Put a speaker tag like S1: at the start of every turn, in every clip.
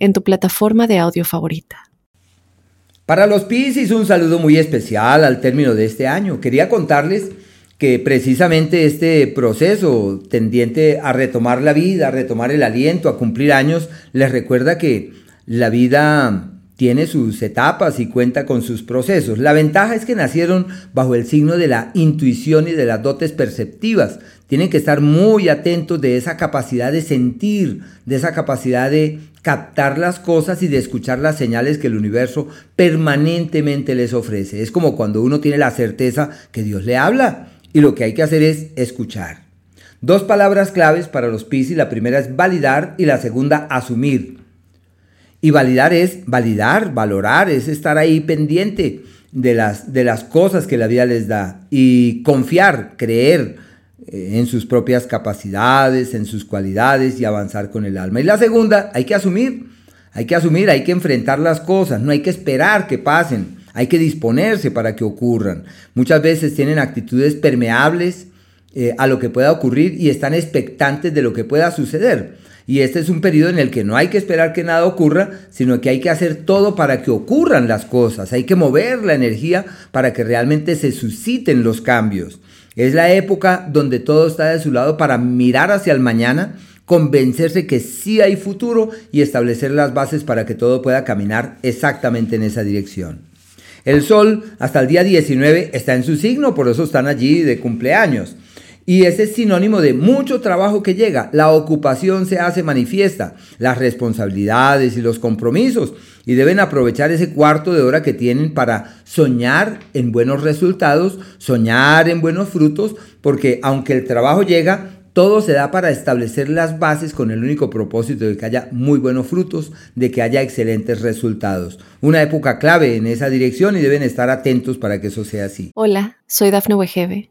S1: en tu plataforma de audio favorita.
S2: Para los Piscis un saludo muy especial al término de este año. Quería contarles que precisamente este proceso tendiente a retomar la vida, a retomar el aliento, a cumplir años, les recuerda que la vida tiene sus etapas y cuenta con sus procesos. La ventaja es que nacieron bajo el signo de la intuición y de las dotes perceptivas. Tienen que estar muy atentos de esa capacidad de sentir, de esa capacidad de captar las cosas y de escuchar las señales que el universo permanentemente les ofrece. Es como cuando uno tiene la certeza que Dios le habla y lo que hay que hacer es escuchar. Dos palabras claves para los Piscis, la primera es validar y la segunda asumir. Y validar es validar, valorar, es estar ahí pendiente de las, de las cosas que la vida les da. Y confiar, creer en sus propias capacidades, en sus cualidades y avanzar con el alma. Y la segunda, hay que asumir, hay que asumir, hay que enfrentar las cosas, no hay que esperar que pasen, hay que disponerse para que ocurran. Muchas veces tienen actitudes permeables eh, a lo que pueda ocurrir y están expectantes de lo que pueda suceder. Y este es un periodo en el que no hay que esperar que nada ocurra, sino que hay que hacer todo para que ocurran las cosas. Hay que mover la energía para que realmente se susciten los cambios. Es la época donde todo está de su lado para mirar hacia el mañana, convencerse que sí hay futuro y establecer las bases para que todo pueda caminar exactamente en esa dirección. El sol hasta el día 19 está en su signo, por eso están allí de cumpleaños. Y ese es sinónimo de mucho trabajo que llega. La ocupación se hace manifiesta, las responsabilidades y los compromisos. Y deben aprovechar ese cuarto de hora que tienen para soñar en buenos resultados, soñar en buenos frutos, porque aunque el trabajo llega, todo se da para establecer las bases con el único propósito de que haya muy buenos frutos, de que haya excelentes resultados. Una época clave en esa dirección y deben estar atentos para que eso sea así.
S1: Hola, soy Dafne Wegebe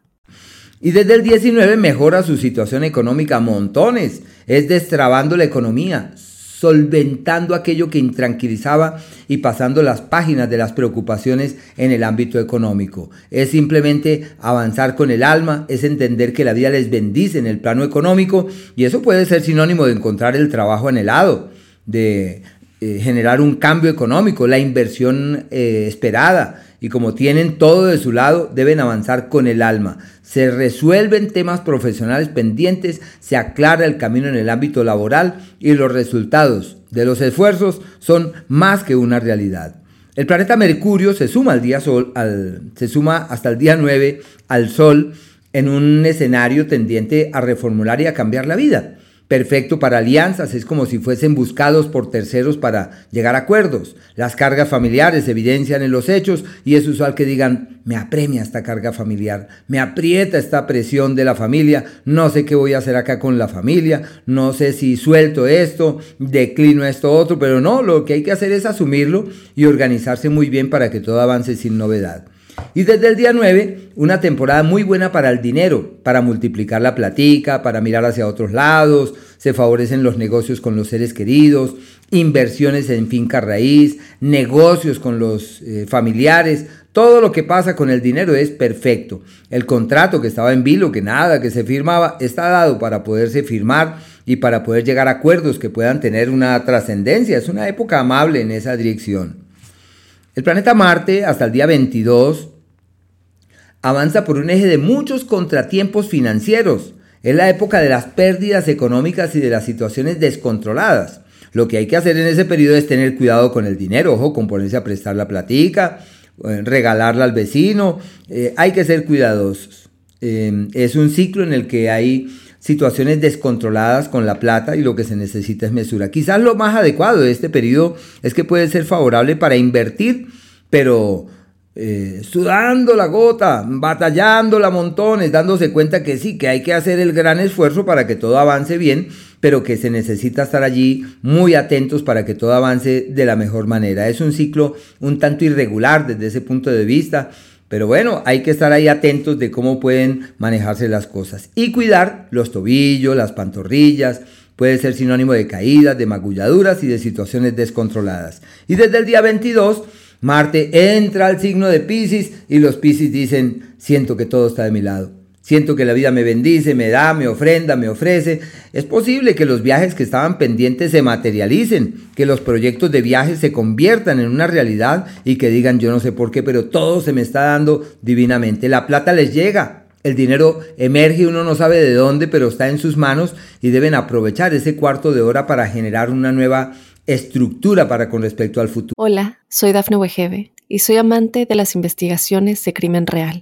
S2: Y desde el 19 mejora su situación económica a montones. Es destrabando la economía, solventando aquello que intranquilizaba y pasando las páginas de las preocupaciones en el ámbito económico. Es simplemente avanzar con el alma, es entender que la vida les bendice en el plano económico y eso puede ser sinónimo de encontrar el trabajo anhelado, de eh, generar un cambio económico, la inversión eh, esperada y como tienen todo de su lado, deben avanzar con el alma. Se resuelven temas profesionales pendientes, se aclara el camino en el ámbito laboral y los resultados de los esfuerzos son más que una realidad. El planeta Mercurio se suma al día sol, se suma hasta el día 9 al Sol en un escenario tendiente a reformular y a cambiar la vida perfecto para alianzas, es como si fuesen buscados por terceros para llegar a acuerdos. Las cargas familiares se evidencian en los hechos y es usual que digan, me apremia esta carga familiar, me aprieta esta presión de la familia, no sé qué voy a hacer acá con la familia, no sé si suelto esto, declino esto otro, pero no, lo que hay que hacer es asumirlo y organizarse muy bien para que todo avance sin novedad. Y desde el día 9, una temporada muy buena para el dinero, para multiplicar la platica, para mirar hacia otros lados, se favorecen los negocios con los seres queridos, inversiones en finca raíz, negocios con los eh, familiares, todo lo que pasa con el dinero es perfecto. El contrato que estaba en vilo, que nada, que se firmaba, está dado para poderse firmar y para poder llegar a acuerdos que puedan tener una trascendencia. Es una época amable en esa dirección. El planeta Marte, hasta el día 22, avanza por un eje de muchos contratiempos financieros. Es la época de las pérdidas económicas y de las situaciones descontroladas. Lo que hay que hacer en ese periodo es tener cuidado con el dinero, ojo, con ponerse a prestar la platica, eh, regalarla al vecino, eh, hay que ser cuidadosos. Eh, es un ciclo en el que hay situaciones descontroladas con la plata y lo que se necesita es mesura. Quizás lo más adecuado de este periodo es que puede ser favorable para invertir, pero eh, sudando la gota, batallándola montones, dándose cuenta que sí, que hay que hacer el gran esfuerzo para que todo avance bien, pero que se necesita estar allí muy atentos para que todo avance de la mejor manera. Es un ciclo un tanto irregular desde ese punto de vista. Pero bueno, hay que estar ahí atentos de cómo pueden manejarse las cosas. Y cuidar los tobillos, las pantorrillas, puede ser sinónimo de caídas, de magulladuras y de situaciones descontroladas. Y desde el día 22, Marte entra al signo de Pisces y los Pisces dicen, siento que todo está de mi lado. Siento que la vida me bendice, me da, me ofrenda, me ofrece. Es posible que los viajes que estaban pendientes se materialicen, que los proyectos de viajes se conviertan en una realidad y que digan yo no sé por qué, pero todo se me está dando divinamente. La plata les llega, el dinero emerge, uno no sabe de dónde, pero está en sus manos y deben aprovechar ese cuarto de hora para generar una nueva estructura para con respecto al futuro.
S1: Hola, soy Dafne Wegebe y soy amante de las investigaciones de crimen real.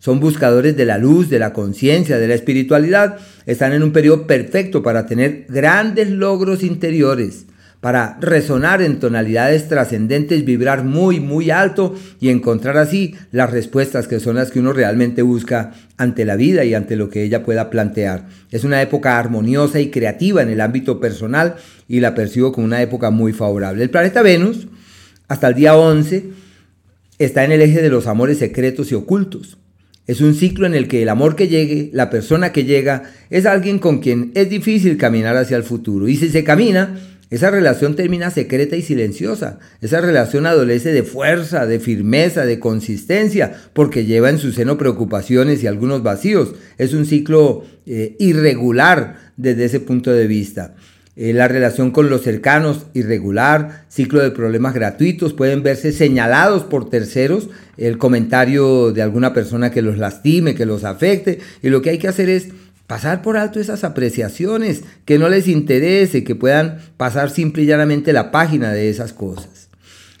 S2: son buscadores de la luz, de la conciencia, de la espiritualidad. Están en un periodo perfecto para tener grandes logros interiores, para resonar en tonalidades trascendentes, vibrar muy, muy alto y encontrar así las respuestas que son las que uno realmente busca ante la vida y ante lo que ella pueda plantear. Es una época armoniosa y creativa en el ámbito personal y la percibo como una época muy favorable. El planeta Venus, hasta el día 11, está en el eje de los amores secretos y ocultos. Es un ciclo en el que el amor que llegue, la persona que llega, es alguien con quien es difícil caminar hacia el futuro. Y si se camina, esa relación termina secreta y silenciosa. Esa relación adolece de fuerza, de firmeza, de consistencia, porque lleva en su seno preocupaciones y algunos vacíos. Es un ciclo eh, irregular desde ese punto de vista. Eh, la relación con los cercanos irregular, ciclo de problemas gratuitos, pueden verse señalados por terceros, el comentario de alguna persona que los lastime, que los afecte, y lo que hay que hacer es pasar por alto esas apreciaciones, que no les interese, que puedan pasar simple y llanamente la página de esas cosas.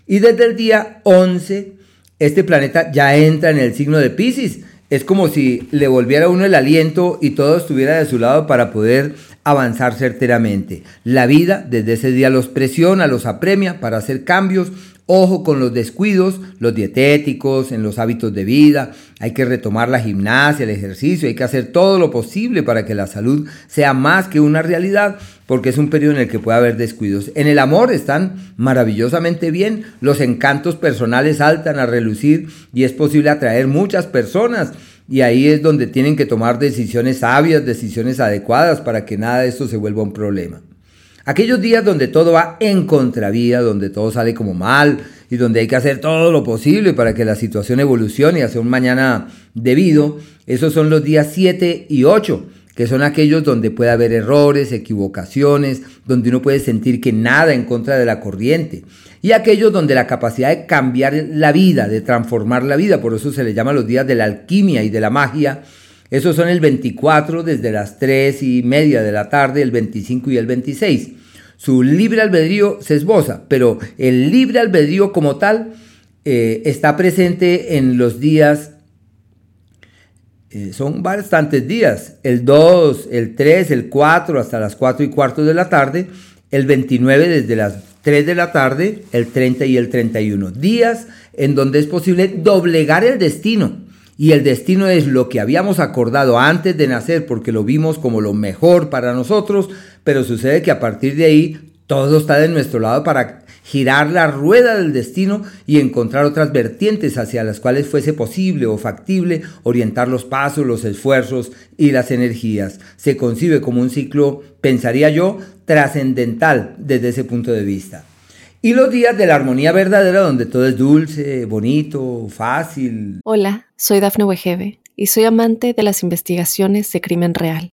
S2: Y desde el día 11, este planeta ya entra en el signo de Pisces, es como si le volviera uno el aliento y todo estuviera de su lado para poder avanzar certeramente. La vida desde ese día los presiona, los apremia para hacer cambios. Ojo con los descuidos, los dietéticos, en los hábitos de vida. Hay que retomar la gimnasia, el ejercicio, hay que hacer todo lo posible para que la salud sea más que una realidad, porque es un periodo en el que puede haber descuidos. En el amor están maravillosamente bien, los encantos personales saltan a relucir y es posible atraer muchas personas y ahí es donde tienen que tomar decisiones sabias, decisiones adecuadas para que nada de esto se vuelva un problema. Aquellos días donde todo va en contravía, donde todo sale como mal y donde hay que hacer todo lo posible para que la situación evolucione hacia un mañana debido, esos son los días 7 y 8 que son aquellos donde puede haber errores, equivocaciones, donde uno puede sentir que nada en contra de la corriente, y aquellos donde la capacidad de cambiar la vida, de transformar la vida, por eso se le llama los días de la alquimia y de la magia, esos son el 24 desde las 3 y media de la tarde, el 25 y el 26. Su libre albedrío se esboza, pero el libre albedrío como tal eh, está presente en los días eh, son bastantes días, el 2, el 3, el 4 hasta las 4 y cuarto de la tarde, el 29 desde las 3 de la tarde, el 30 y el 31. Días en donde es posible doblegar el destino. Y el destino es lo que habíamos acordado antes de nacer porque lo vimos como lo mejor para nosotros, pero sucede que a partir de ahí todo está de nuestro lado para girar la rueda del destino y encontrar otras vertientes hacia las cuales fuese posible o factible orientar los pasos, los esfuerzos y las energías. Se concibe como un ciclo, pensaría yo, trascendental desde ese punto de vista. y los días de la armonía verdadera donde todo es dulce, bonito, fácil.
S1: Hola, soy Dafne Wegebe y soy amante de las investigaciones de crimen real.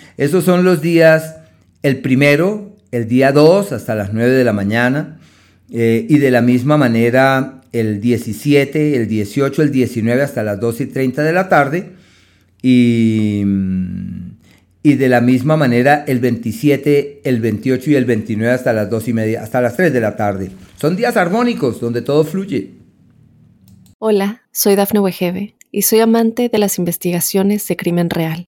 S2: Esos son los días, el primero, el día 2 hasta las 9 de la mañana, eh, y de la misma manera el 17, el 18, el 19 hasta las 2 y 30 de la tarde y, y de la misma manera el 27, el 28 y el 29 hasta las 2 y media, hasta las 3 de la tarde. Son días armónicos donde todo fluye.
S1: Hola, soy Dafne Wegebe y soy amante de las investigaciones de crimen real.